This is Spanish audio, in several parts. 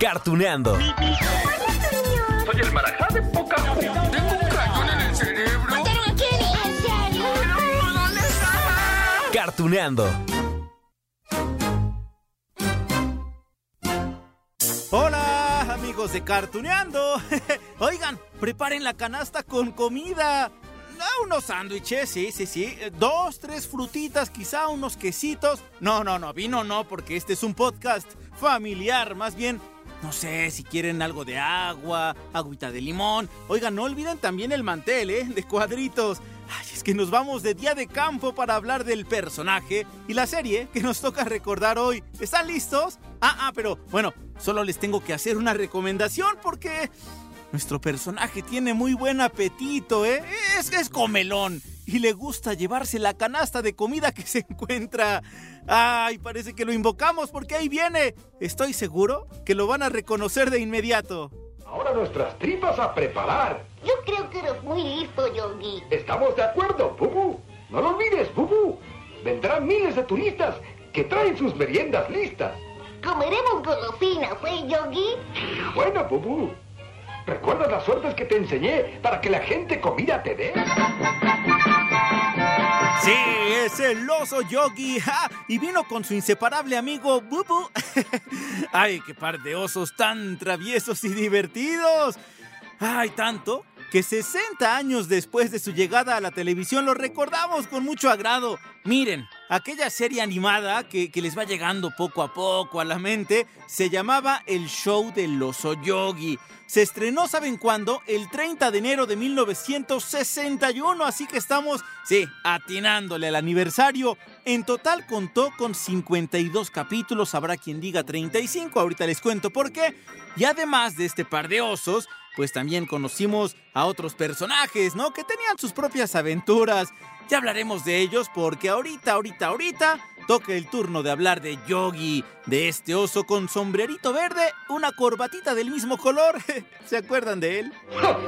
Cartuneando. Soy el marajá de poca Tengo un cañón en el cerebro. ¿Mataron a Kenny? ¿En serio? ¿Dónde estaba? Cartuneando. Hola, amigos de Cartuneando. Oigan, preparen la canasta con comida. Ah, unos sándwiches, sí, sí, sí. Dos, tres frutitas, quizá unos quesitos. No, no, no, vino no, porque este es un podcast familiar. Más bien, no sé si quieren algo de agua, agüita de limón. Oigan, no olviden también el mantel, ¿eh? De cuadritos. Ay, es que nos vamos de día de campo para hablar del personaje y la serie que nos toca recordar hoy. ¿Están listos? Ah, ah, pero bueno, solo les tengo que hacer una recomendación porque nuestro personaje tiene muy buen apetito, ¿eh? Es que es comelón y le gusta llevarse la canasta de comida que se encuentra. Ay, parece que lo invocamos porque ahí viene. Estoy seguro que lo van a reconocer de inmediato. Ahora nuestras tripas a preparar. Yo creo que eres muy listo, Yogi. Estamos de acuerdo, Bubu. No lo olvides, Bubu. Vendrán miles de turistas que traen sus meriendas listas. Comeremos golosinas, ¿eh, Yogi? Bueno, Bubu. ¿Recuerdas las suertes que te enseñé para que la gente comida te dé? Sí, es el oso Yogi. ¡ja! Y vino con su inseparable amigo Bubu. Ay, qué par de osos tan traviesos y divertidos. Ay, tanto que 60 años después de su llegada a la televisión lo recordamos con mucho agrado. Miren, aquella serie animada que, que, les va llegando poco a poco a la mente se llamaba El Show del Oso Yogi. Se estrenó, ¿saben cuándo? El 30 de enero de 1961, así que estamos, sí, atinándole al aniversario. En total contó con 52 capítulos, habrá quien diga 35, ahorita les cuento por qué. Y además de este par de osos, pues también conocimos a otros personajes, ¿no? Que tenían sus propias aventuras. Ya hablaremos de ellos porque ahorita, ahorita, ahorita toca el turno de hablar de Yogi, de este oso con sombrerito verde, una corbatita del mismo color. ¿Se acuerdan de él?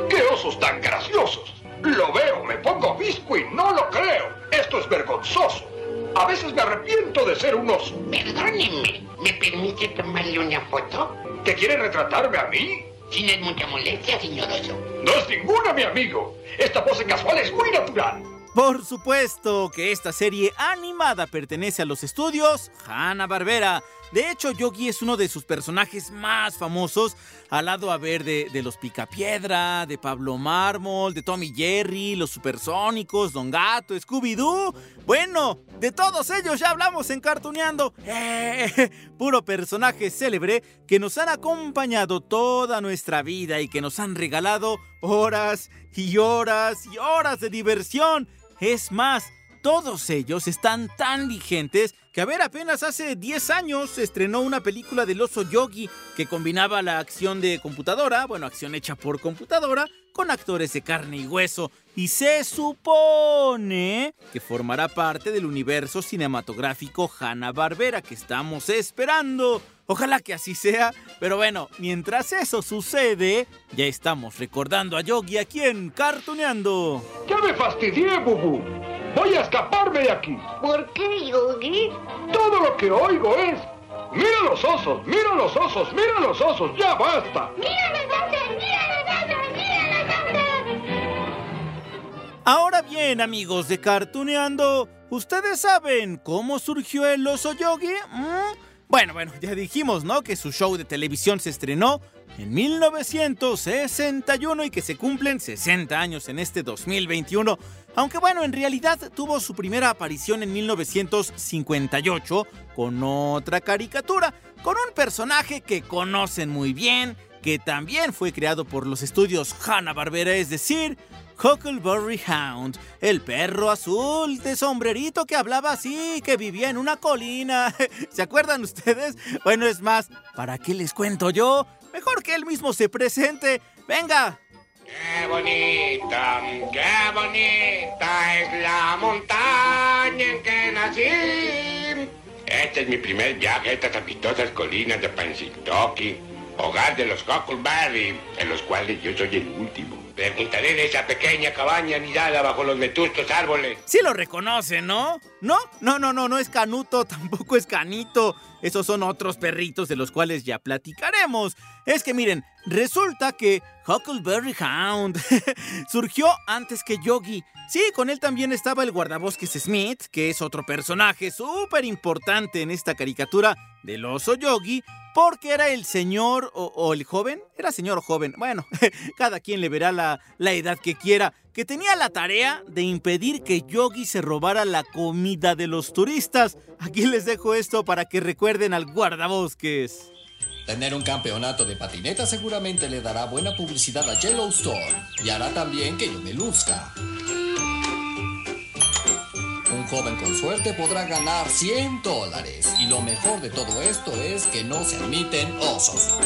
¡Qué osos tan graciosos! Lo veo, me pongo visco y no lo creo. Esto es vergonzoso. A veces me arrepiento de ser un oso. Perdónenme, ¿me permite tomarle una foto? ¿Te quiere retratarme a mí? Si no es mucha molestia, señor oso. No es ninguna, mi amigo. Esta pose casual es muy natural. Por supuesto que esta serie animada pertenece a los estudios Hanna-Barbera. De hecho, Yogi es uno de sus personajes más famosos, al lado a ver de, de los Picapiedra, de Pablo Mármol, de Tommy Jerry, los Supersónicos, Don Gato, Scooby-Doo. Bueno, de todos ellos ya hablamos en Cartuneando. Eh, puro personaje célebre que nos han acompañado toda nuestra vida y que nos han regalado horas y horas y horas de diversión. Es más, todos ellos están tan vigentes que a ver, apenas hace 10 años se estrenó una película del oso Yogi que combinaba la acción de computadora, bueno, acción hecha por computadora, con actores de carne y hueso. Y se supone que formará parte del universo cinematográfico Hanna-Barbera que estamos esperando. Ojalá que así sea, pero bueno, mientras eso sucede, ya estamos recordando a Yogi aquí en Cartuneando. ¡Ya me fastidié, Bubu! ¡Voy a escaparme de aquí! ¿Por qué, Yogi? Todo lo que oigo es... ¡Mira los osos! ¡Mira los osos! ¡Mira los osos! ¡Ya basta! ¡Mira los osos! ¡Mira los osos! ¡Mira los osos! Ahora bien, amigos de Cartuneando, ¿ustedes saben cómo surgió el oso Yogi? ¿Mm? Bueno, bueno, ya dijimos, ¿no? Que su show de televisión se estrenó en 1961 y que se cumplen 60 años en este 2021. Aunque bueno, en realidad tuvo su primera aparición en 1958 con otra caricatura, con un personaje que conocen muy bien, que también fue creado por los estudios Hanna-Barbera, es decir, Huckleberry Hound, el perro azul de sombrerito que hablaba así, que vivía en una colina. ¿Se acuerdan ustedes? Bueno, es más, ¿para qué les cuento yo? Mejor que él mismo se presente. Venga, ¡Qué bonita, qué bonita es la montaña en que nací! Este es mi primer viaje a estas apistosas colinas de Pansitoki, hogar de los Huckleberry, en los cuales yo soy el último. Preguntaré de esa pequeña cabaña anidada bajo los vetustos árboles. Sí lo reconocen, ¿no? ¿No? No, no, no, no es Canuto, tampoco es Canito. Esos son otros perritos de los cuales ya platicaremos. Es que miren, resulta que Huckleberry Hound surgió antes que Yogi. Sí, con él también estaba el guardabosques Smith, que es otro personaje súper importante en esta caricatura del oso Yogi, porque era el señor o, o el joven, era señor joven, bueno, cada quien le verá la, la edad que quiera, que tenía la tarea de impedir que Yogi se robara la comida de los turistas. Aquí les dejo esto para que recuerden al guardabosques. Tener un campeonato de patineta seguramente le dará buena publicidad a Yellowstone y hará también que yo me luzca. Un joven con suerte podrá ganar 100 dólares y lo mejor de todo esto es que no se admiten osos.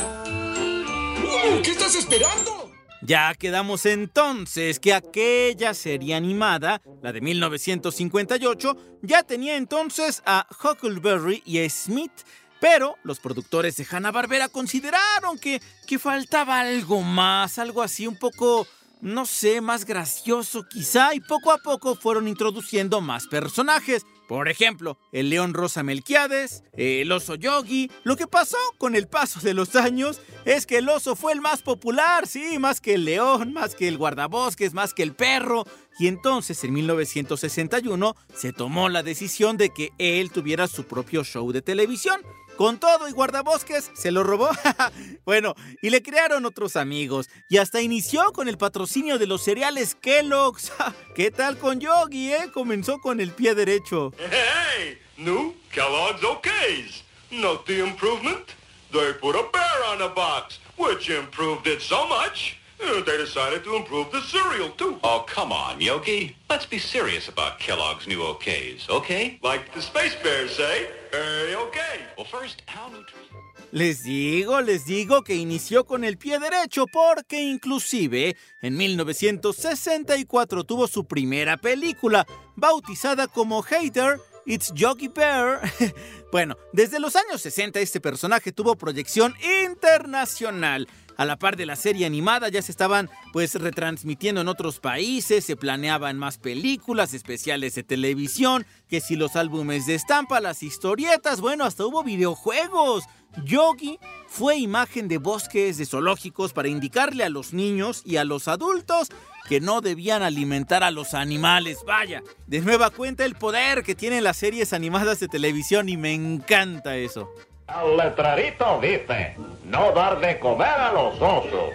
¿Qué estás esperando? Ya quedamos entonces que aquella serie animada, la de 1958, ya tenía entonces a Huckleberry y a Smith, pero los productores de Hanna-Barbera consideraron que, que faltaba algo más, algo así un poco, no sé, más gracioso quizá, y poco a poco fueron introduciendo más personajes. Por ejemplo, el león rosa Melquiades, el oso Yogi. Lo que pasó con el paso de los años es que el oso fue el más popular, sí, más que el león, más que el guardabosques, más que el perro. Y entonces en 1961 se tomó la decisión de que él tuviera su propio show de televisión. Con todo y guardabosques, se lo robó. bueno, y le crearon otros amigos. Y hasta inició con el patrocinio de los cereales Kellogg's. ¿Qué tal con Yogi, eh? Comenzó con el pie derecho. Hey, new Kellogg's Okays. Note the improvement? They put a bear on the box, which improved it so much, they decided to improve the cereal too. Oh, come on, Yogi. Let's be serious about Kellogg's new OKs, okay? Like the Space Bears say, hey, okay. Well, first, how nutritious. Les digo, les digo que inició con el pie derecho porque inclusive en 1964 tuvo su primera película, bautizada como Hater, It's Yogi Bear. bueno, desde los años 60 este personaje tuvo proyección internacional. A la par de la serie animada ya se estaban pues retransmitiendo en otros países, se planeaban más películas, especiales de televisión, que si los álbumes de estampa, las historietas, bueno, hasta hubo videojuegos. Yogi fue imagen de bosques, de zoológicos para indicarle a los niños y a los adultos que no debían alimentar a los animales. Vaya, de nueva cuenta el poder que tienen las series animadas de televisión y me encanta eso. El letrerito dice, no dar de comer a los osos.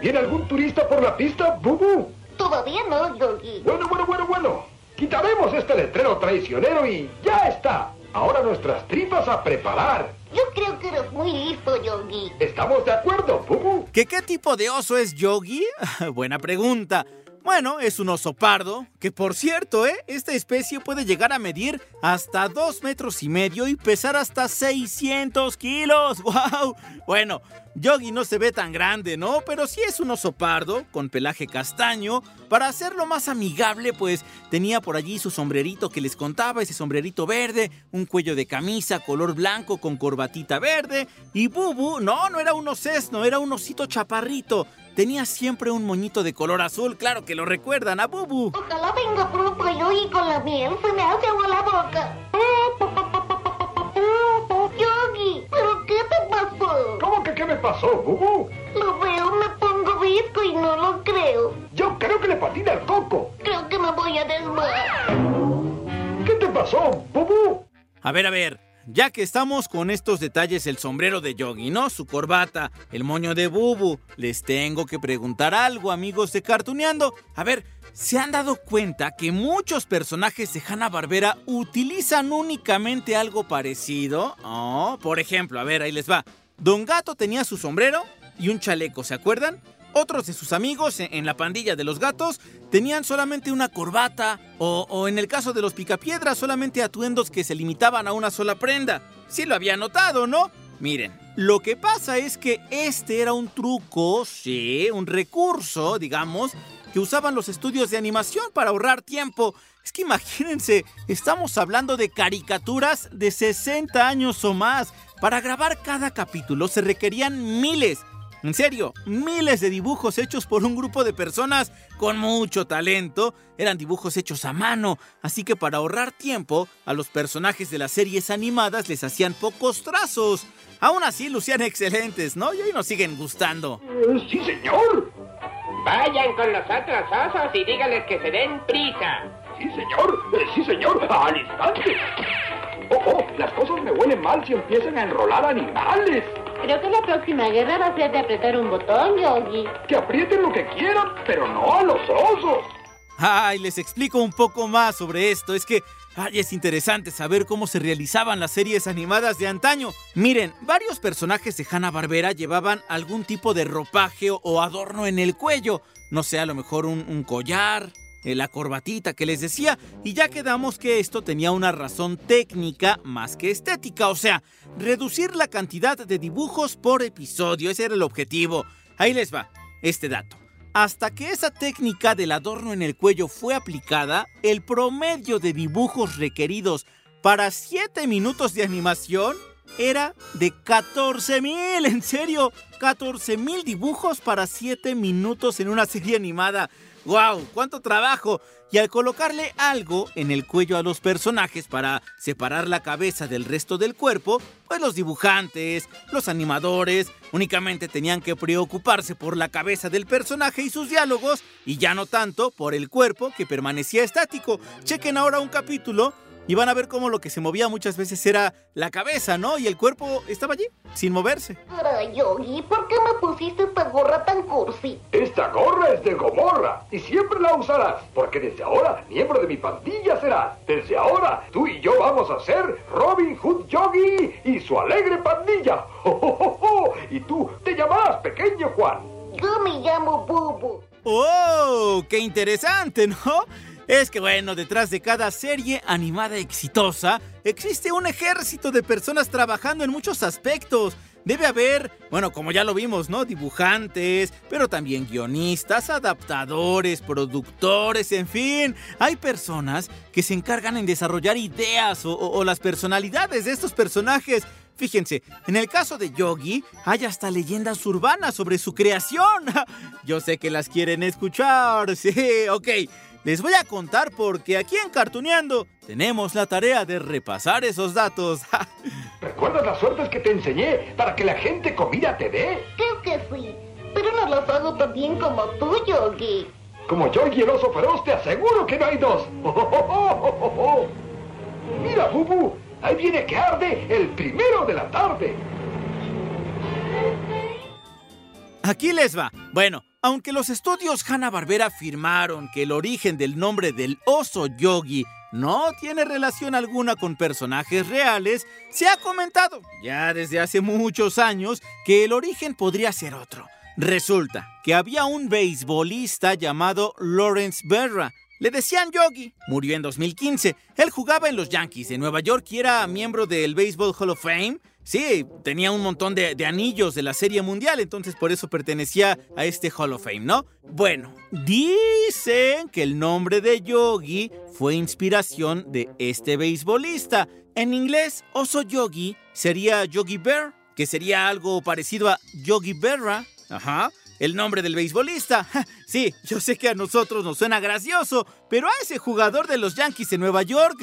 ¿Viene algún turista por la pista, Bubu? Todavía no, Yogi. Bueno, bueno, bueno, bueno. Quitaremos este letrero traicionero y ya está. Ahora nuestras tripas a preparar. Yo creo que eres muy listo, Yogi. ¿Estamos de acuerdo, Bubu? ¿Que qué tipo de oso es Yogi? Buena pregunta. Bueno, es un oso pardo, que por cierto, ¿eh? Esta especie puede llegar a medir hasta 2 metros y medio y pesar hasta 600 kilos. ¡Wow! Bueno, Yogi no se ve tan grande, ¿no? Pero sí es un oso pardo, con pelaje castaño. Para hacerlo más amigable, pues tenía por allí su sombrerito que les contaba, ese sombrerito verde, un cuello de camisa color blanco con corbatita verde. Y Bubu, no, no era un osesno, era un osito chaparrito. Tenía siempre un moñito de color azul, claro que lo recuerdan a Bubu. Ojalá venga pronto Yogi con la miel. Se me hace agua la boca. Yogi, ¿pero qué te pasó? ¿Cómo que qué me pasó, Bubu? Lo veo, me pongo visco y no lo creo. Yo creo que le patina el coco. Creo que me voy a desmayar. ¿Qué te pasó, Bubu? A ver, a ver. Ya que estamos con estos detalles, el sombrero de Yogi, ¿no? Su corbata, el moño de Bubu. Les tengo que preguntar algo, amigos de Cartuneando. A ver, ¿se han dado cuenta que muchos personajes de Hanna-Barbera utilizan únicamente algo parecido? Oh, por ejemplo, a ver, ahí les va. Don Gato tenía su sombrero y un chaleco, ¿se acuerdan? Otros de sus amigos en la pandilla de los gatos tenían solamente una corbata o, en el caso de los picapiedras solamente atuendos que se limitaban a una sola prenda. Sí lo había notado, ¿no? Miren, lo que pasa es que este era un truco, sí, un recurso, digamos, que usaban los estudios de animación para ahorrar tiempo. Es que imagínense, estamos hablando de caricaturas de 60 años o más. Para grabar cada capítulo se requerían miles, en serio, miles de dibujos hechos por un grupo de personas con mucho talento. Eran dibujos hechos a mano, así que para ahorrar tiempo, a los personajes de las series animadas les hacían pocos trazos. Aún así lucían excelentes, ¿no? Y hoy nos siguen gustando. Eh, sí, señor. Vayan con los otros osos y díganles que se den prisa. Sí, señor. Eh, sí, señor. Al instante. Oh, oh, las cosas me huelen mal si empiezan a enrolar animales. Creo que la próxima guerra va a ser de apretar un botón, Yogi. Que aprieten lo que quieran, pero no a los osos. Ay, les explico un poco más sobre esto. Es que ay, es interesante saber cómo se realizaban las series animadas de antaño. Miren, varios personajes de Hanna-Barbera llevaban algún tipo de ropaje o adorno en el cuello. No sé, a lo mejor un, un collar, la corbatita que les decía, y ya quedamos que esto tenía una razón técnica más que estética, o sea, reducir la cantidad de dibujos por episodio, ese era el objetivo. Ahí les va, este dato. Hasta que esa técnica del adorno en el cuello fue aplicada, el promedio de dibujos requeridos para 7 minutos de animación era de 14 mil, en serio, 14 mil dibujos para 7 minutos en una serie animada. ¡Wow! ¡Cuánto trabajo! Y al colocarle algo en el cuello a los personajes para separar la cabeza del resto del cuerpo, pues los dibujantes, los animadores, únicamente tenían que preocuparse por la cabeza del personaje y sus diálogos, y ya no tanto por el cuerpo que permanecía estático. Chequen ahora un capítulo y van a ver cómo lo que se movía muchas veces era la cabeza, ¿no? Y el cuerpo estaba allí, sin moverse. Pero, Yogi, ¿por qué me pusiste esta gorra tan cursi? Esta gorra es de Gomorra y siempre la usarás, porque desde ahora miembro de mi pandilla serás. Desde ahora tú y yo vamos a ser Robin Hood Yogi y su alegre pandilla. ¡Oh, oh, oh, y tú te llamarás Pequeño Juan. Yo me llamo Bubu. ¡Oh! ¡Qué interesante, ¿no? Es que bueno, detrás de cada serie animada exitosa existe un ejército de personas trabajando en muchos aspectos. Debe haber, bueno, como ya lo vimos, ¿no? Dibujantes, pero también guionistas, adaptadores, productores, en fin. Hay personas que se encargan en desarrollar ideas o, las personalidades de estos personajes. Fíjense, en el caso de Yogi, hay hasta leyendas urbanas sobre su creación. Yo sé que las quieren escuchar. Sí, ok. Les voy a contar porque aquí en Cartuneando tenemos la tarea de repasar esos datos. ¿Recuerdas las suertes que te enseñé para que la gente comida te dé? Creo que sí, pero no las hago tan bien como tú, Yogi. Como Yogi el oso feroz, te aseguro que no hay dos. Mira, Bubu, ahí viene que arde el primero de la tarde. Aquí les va. Bueno, aunque los estudios Hanna-Barbera afirmaron que el origen del nombre del oso Yogi no tiene relación alguna con personajes reales, se ha comentado ya desde hace muchos años que el origen podría ser otro. Resulta que había un beisbolista llamado Lawrence Berra. Le decían Yogi. Murió en 2015. Él jugaba en los Yankees de Nueva York y era miembro del Baseball Hall of Fame. Sí, tenía un montón de, de, anillos de la Serie Mundial, entonces por eso pertenecía a este Hall of Fame, ¿no? Bueno, dicen que el nombre de Yogi fue inspiración de este beisbolista. En inglés, oso Yogi sería Yogi Bear, que sería algo parecido a Yogi Berra. Ajá el nombre del beisbolista. Sí, yo sé que a nosotros nos suena gracioso, pero a ese jugador de los Yankees de Nueva York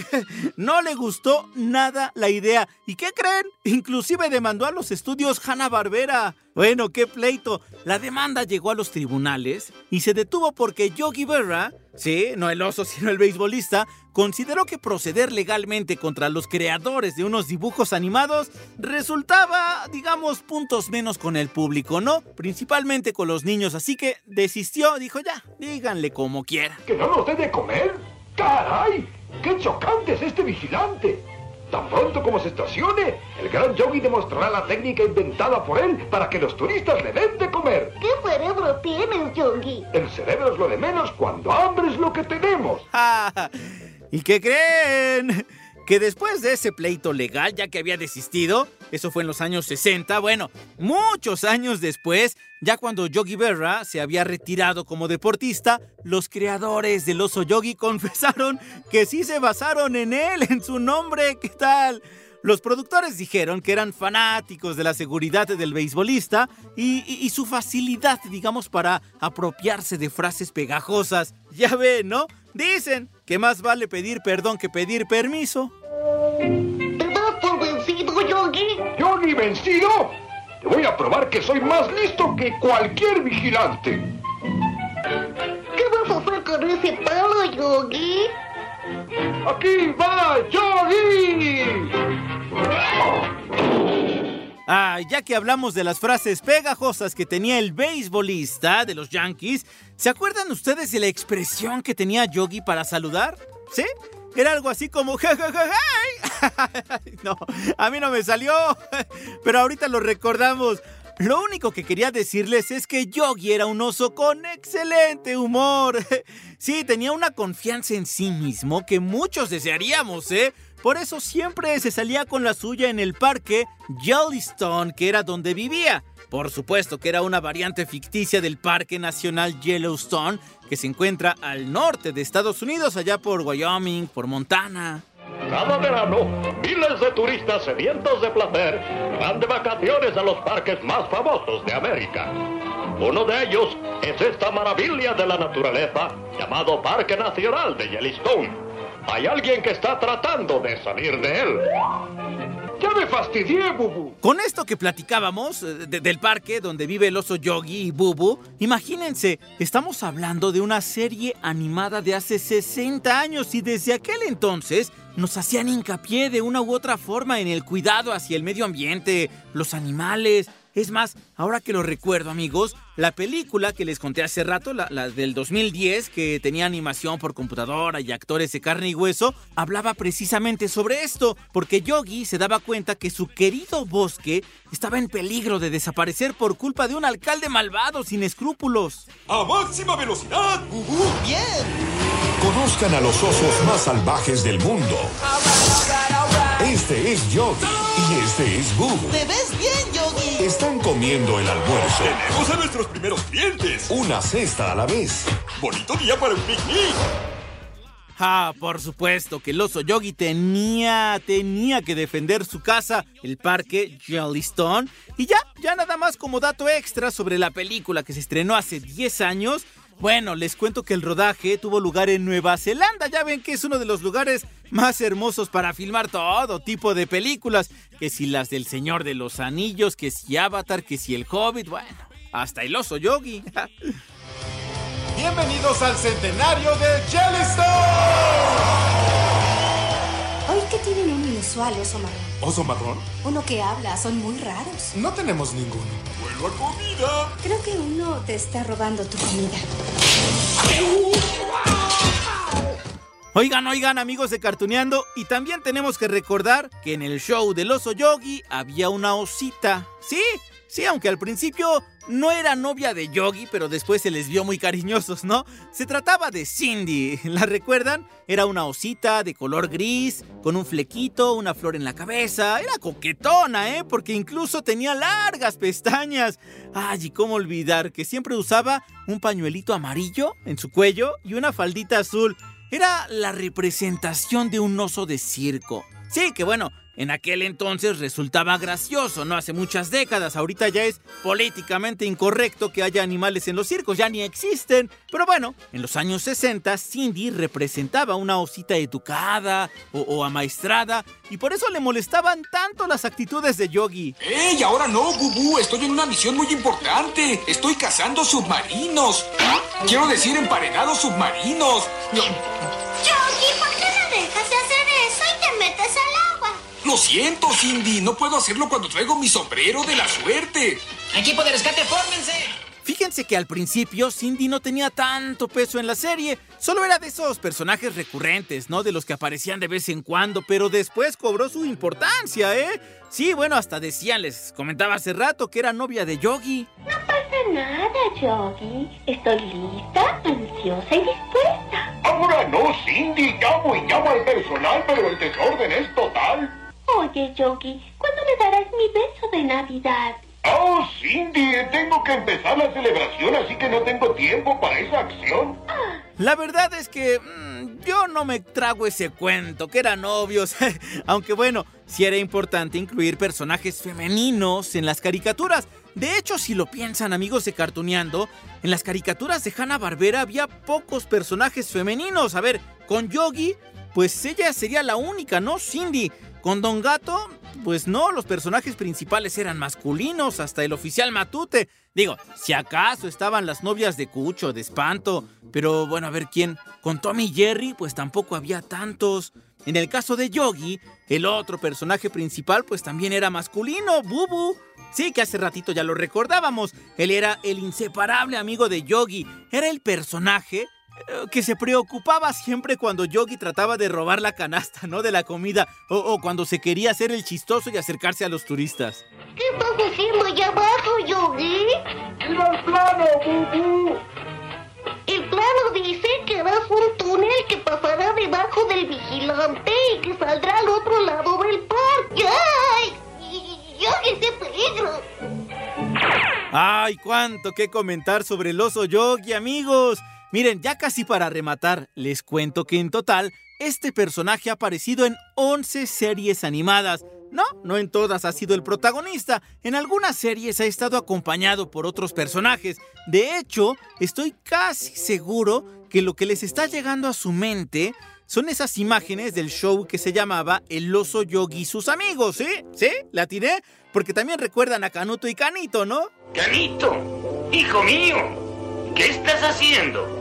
no le gustó nada la idea. ¿Y qué creen? Inclusive demandó a los estudios Hanna-Barbera. Bueno, qué pleito. La demanda llegó a los tribunales y se detuvo porque Yogi Berra, sí, no el oso, sino el beisbolista, consideró que proceder legalmente contra los creadores de unos dibujos animados resultaba, digamos, puntos menos con el público, ¿no? Principalmente con los niños, así que desistió, dijo ya, díganle como quiera. ¿Que no nos dé de comer? ¡Caray! ¡Qué chocante es este vigilante! Tan pronto como se estacione, el gran Yogi demostrará la técnica inventada por él para que los turistas le den de comer. ¿Qué cerebro tienes, Yogi? El cerebro es lo de menos cuando hambre es lo que tenemos. ¿Y qué creen? Que después de ese pleito legal, ya que había desistido, eso fue en los años 60, bueno, muchos años después, ya cuando Yogi Berra se había retirado como deportista, los creadores del oso Yogi confesaron que sí se basaron en él, en su nombre, ¿qué tal? Los productores dijeron que eran fanáticos de la seguridad del beisbolista y, y- su facilidad, digamos, para apropiarse de frases pegajosas. Ya ven, ¿no? Dicen que más vale pedir perdón que pedir permiso. ¿Te das por vencido, Yogi? ¿Yogi vencido? Te voy a probar que soy más listo que cualquier vigilante. ¿Qué vas a hacer con ese palo, Yogi? ¡Aquí va Yogi! Ah, ya que hablamos de las frases pegajosas que tenía el beisbolista de los Yankees, ¿se acuerdan ustedes de la expresión que tenía Yogi para saludar? ¿Sí? Era algo así como. No, a mí no me salió, pero ahorita lo recordamos. Lo único que quería decirles es que Yogi era un oso con excelente humor. Sí, tenía una confianza en sí mismo que muchos desearíamos, ¿eh? Por eso siempre se salía con la suya en el parque Yellowstone, que era donde vivía. Por supuesto que era una variante ficticia del Parque Nacional Yellowstone, que se encuentra al norte de Estados Unidos, allá por Wyoming, por Montana. Cada verano, miles de turistas sedientos de placer van de vacaciones a los parques más famosos de América. Uno de ellos es esta maravilla de la naturaleza llamado Parque Nacional de Yellowstone. Hay alguien que está tratando de salir de él. ¡Ya me fastidié, Bubu! Con esto que platicábamos eh, de- del parque donde vive el oso Yogi y Bubu, imagínense, estamos hablando de una serie animada de hace 60 años y desde aquel entonces nos hacían hincapié de una u otra forma en el cuidado hacia el medio ambiente, los animales. Es más, ahora que lo recuerdo amigos, la película que les conté hace rato, la, la del 2010, que tenía animación por computadora y actores de carne y hueso, hablaba precisamente sobre esto, porque Yogi se daba cuenta que su querido bosque estaba en peligro de desaparecer por culpa de un alcalde malvado sin escrúpulos. ¡A máxima velocidad! ¡Bien! Conozcan a los osos más salvajes del mundo. Este es Yogi este es Bubu. ¡Te ves bien, Yogi! Están comiendo el almuerzo. ¡Tenemos a nuestros primeros clientes! Una cesta a la vez. ¡Bonito día para un picnic! Ah, por supuesto que el oso Yogi tenía, tenía que defender su casa, el parque Jellystone. Y ya, ya nada más como dato extra sobre la película que se estrenó hace 10 años. Bueno, les cuento que el rodaje tuvo lugar en Nueva Zelanda. Ya ven que es uno de los lugares más hermosos para filmar todo tipo de películas. Que si las del Señor de los Anillos, que si Avatar, que si el Hobbit, bueno, hasta el oso Yogi. Bienvenidos al centenario de Jellystone. Hoy que tienen un inusual oso marrón. ¿Oso marrón? Uno que habla, son muy raros. No tenemos ninguno. ¡Vuelvo a comida! Creo que uno te está robando tu comida. Oigan, oigan, amigos de Cartuneando, y también tenemos que recordar que en el show del oso Yogi había una osita. Sí, sí, aunque al principio no era novia de Yogi, pero después se les vio muy cariñosos, ¿no? Se trataba de Cindy, ¿la recuerdan? Era una osita de color gris, con un flequito, una flor en la cabeza. Era coquetona, ¿eh? Porque incluso tenía largas pestañas. Ay, y cómo olvidar que siempre usaba un pañuelito amarillo en su cuello y una faldita azul. Era la representación de un oso de circo. Sí, que bueno, en aquel entonces resultaba gracioso, no hace muchas décadas. Ahorita ya es políticamente incorrecto que haya animales en los circos, ya ni existen. Pero bueno, en los años 60 Cindy representaba una osita educada o, amaestrada y por eso le molestaban tanto las actitudes de Yogi. ¡Ey! Ahora no, Bubu. Estoy en una misión muy importante. Estoy cazando submarinos. Quiero decir, emparedados submarinos. Siento, Cindy. No puedo hacerlo cuando traigo mi sombrero de la suerte. Equipo de rescate, fórmense. Fíjense que al principio Cindy no tenía tanto peso en la serie, solo era de esos personajes recurrentes, ¿no? De los que aparecían de vez en cuando, pero después cobró su importancia, ¿eh? Sí, bueno, hasta decían, les comentaba hace rato que era novia de Yogi. No pasa nada, Yogi. Estoy lista, ansiosa y dispuesta. Ahora no, Cindy. Llamo y llamo al personal, pero el desorden es total. Oye, Yogi, ¿cuándo me darás mi beso de Navidad? Oh, Cindy, tengo que empezar la celebración, así que no tengo tiempo para esa acción. La verdad es que mm, yo no me trago ese cuento, que eran novios. Aunque bueno, sí era importante incluir personajes femeninos en las caricaturas. De hecho, si lo piensan amigos de Cartuneando, en las caricaturas de Hanna-Barbera había pocos personajes femeninos. A ver, con Yogi, pues ella sería la única, ¿no? Cindy. Con Don Gato, pues no, los personajes principales eran masculinos, hasta el oficial Matute. Digo, si acaso estaban las novias de Cucho, de Espanto, pero bueno, a ver quién. Con Tommy Jerry, pues tampoco había tantos. En el caso de Yogi, el otro personaje principal, pues también era masculino, Bubu. Sí, que hace ratito ya lo recordábamos. Él era el inseparable amigo de Yogi. Era el personaje que se preocupaba siempre cuando Yogi trataba de robar la canasta, ¿no? De la comida, o, o, cuando se quería hacer el chistoso y acercarse a los turistas. ¿Qué estás haciendo allá abajo, Yogi? ¡Mira el plano, Bubu! El plano dice que harás un túnel que pasará debajo del vigilante y que saldrá al otro lado del parque. ¡Ay! ¡Yogi, qué peligro! ¡Ay, cuánto que comentar sobre el oso Yogi, amigos! Miren, ya casi para rematar, les cuento que en total, este personaje ha aparecido en 11 series animadas. No, no en todas ha sido el protagonista. En algunas series ha estado acompañado por otros personajes. De hecho, estoy casi seguro que lo que les está llegando a su mente son esas imágenes del show que se llamaba El oso Yogi y sus amigos, ¿sí? ¿Sí? ¿La tiré? Porque también recuerdan a Canuto y Canito, ¿no? Canito, hijo mío, ¿qué estás haciendo?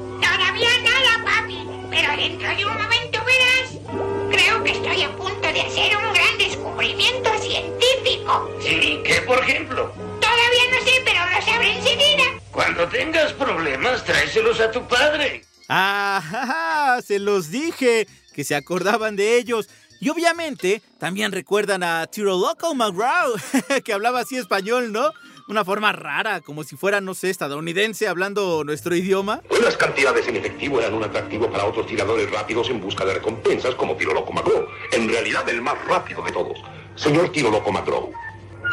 Pero dentro de un momento verás. Creo que estoy a punto de hacer un gran descubrimiento científico. Sí, ¿qué por ejemplo? Todavía no sé, pero lo sabré enseguida. Cuando tengas problemas, tráeselos a tu padre. Ah, se los dije, que se acordaban de ellos. Y obviamente también recuerdan a Tiro Loco McGraw, que hablaba así español, ¿no? Una forma rara, como si fuera, no sé, estadounidense hablando nuestro idioma. Las cantidades en efectivo eran un atractivo para otros tiradores rápidos en busca de recompensas como Tiro Loco McGraw. En realidad, el más rápido de todos. Señor Tiro Loco McGraw.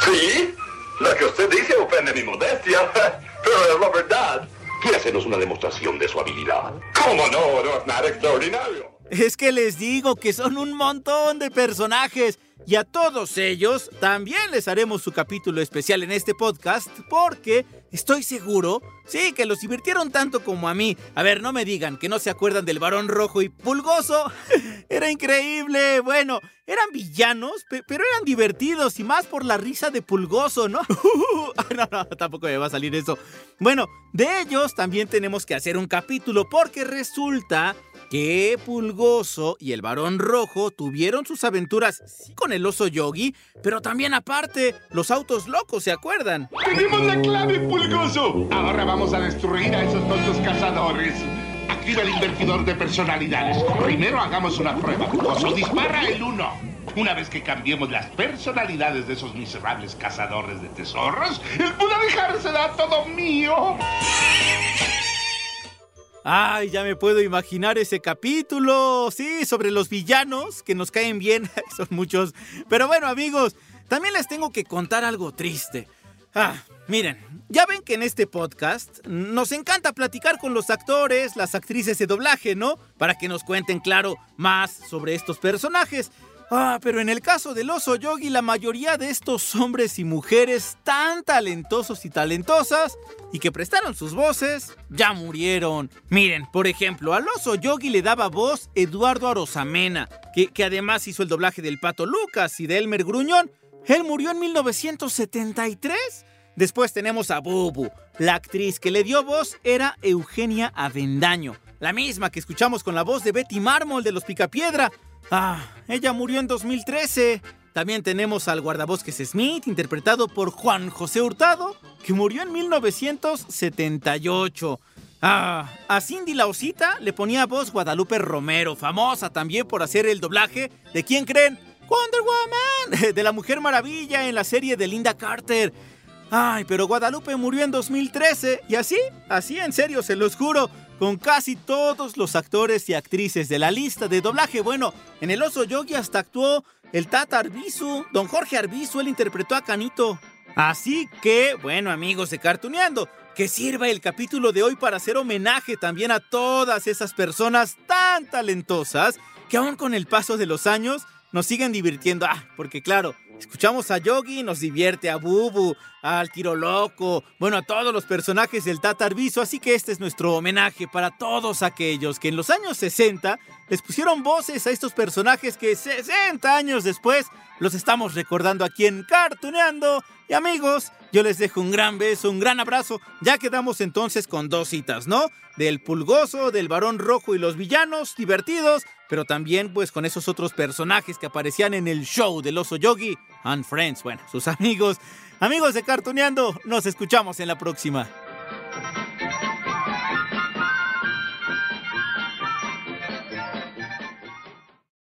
Sí, lo que usted dice ofende mi modestia, pero es la verdad. ¿Quiere hacernos una demostración de su habilidad? ¿Cómo no? No es nada extraordinario. Es que les digo que son un montón de personajes y a todos ellos también les haremos su capítulo especial en este podcast porque estoy seguro, sí, que los divirtieron tanto como a mí. A ver, no me digan que no se acuerdan del varón rojo y pulgoso. Era increíble. Bueno, eran villanos, pe pero eran divertidos y más por la risa de pulgoso, ¿no? no, no, tampoco me va a salir eso. Bueno, de ellos también tenemos que hacer un capítulo porque resulta que Pulgoso y el varón rojo tuvieron sus aventuras, con el oso yogi, pero también aparte, los autos locos, ¿se acuerdan? ¡Tenemos la clave, Pulgoso! Ahora vamos a destruir a esos tontos cazadores. Activa el invertidor de personalidades. Primero hagamos una prueba, Pulgoso. Dispara el 1. Una vez que cambiemos las personalidades de esos miserables cazadores de tesoros, el Buda dejar será todo mío. Ay, ya me puedo imaginar ese capítulo. Sí, sobre los villanos que nos caen bien. Son muchos. Pero bueno, amigos, también les tengo que contar algo triste. Ah, miren, ya ven que en este podcast nos encanta platicar con los actores, las actrices de doblaje, ¿no? Para que nos cuenten, claro, más sobre estos personajes. Ah, pero en el caso del oso yogi, la mayoría de estos hombres y mujeres tan talentosos y talentosas y que prestaron sus voces, ya murieron. Miren, por ejemplo, al oso yogi le daba voz Eduardo Arosamena, que, además hizo el doblaje del Pato Lucas y de Elmer Gruñón. Él murió en 1973. Después tenemos a Bubu. La actriz que le dio voz era Eugenia Avendaño, la misma que escuchamos con la voz de Betty Mármol de los Picapiedra. Ah, ella murió en 2013. También tenemos al guardabosques Smith, interpretado por Juan José Hurtado, que murió en 1978. Ah, a Cindy la Osita le ponía voz Guadalupe Romero, famosa también por hacer el doblaje de ¿quién creen? Wonder Woman, de la Mujer Maravilla en la serie de Linda Carter. Ay, pero Guadalupe murió en 2013 y así, así en serio se los juro, con casi todos los actores y actrices de la lista de doblaje. Bueno, en El Oso Yogi hasta actuó el Tata Arbizu, don Jorge Arbizu, él interpretó a Canito. Así que, bueno amigos de Cartuneando, que sirva el capítulo de hoy para hacer homenaje también a todas esas personas tan talentosas que aún con el paso de los años nos siguen divirtiendo. Ah, porque claro, escuchamos a Yogi, nos divierte a Bubu, al Tiro Loco, bueno, a todos los personajes del Tata Arbizu, así que este es nuestro homenaje para todos aquellos que en los años 60 les pusieron voces a estos personajes que 60 años después los estamos recordando aquí en Cartuneando. Y amigos, yo les dejo un gran beso, un gran abrazo. Ya quedamos entonces con dos citas, ¿no? Del pulgoso, del varón rojo y los villanos, divertidos, pero también pues con esos otros personajes que aparecían en el show del oso yogi and Friends, bueno, sus amigos, amigos de Cartuneando, nos escuchamos en la próxima.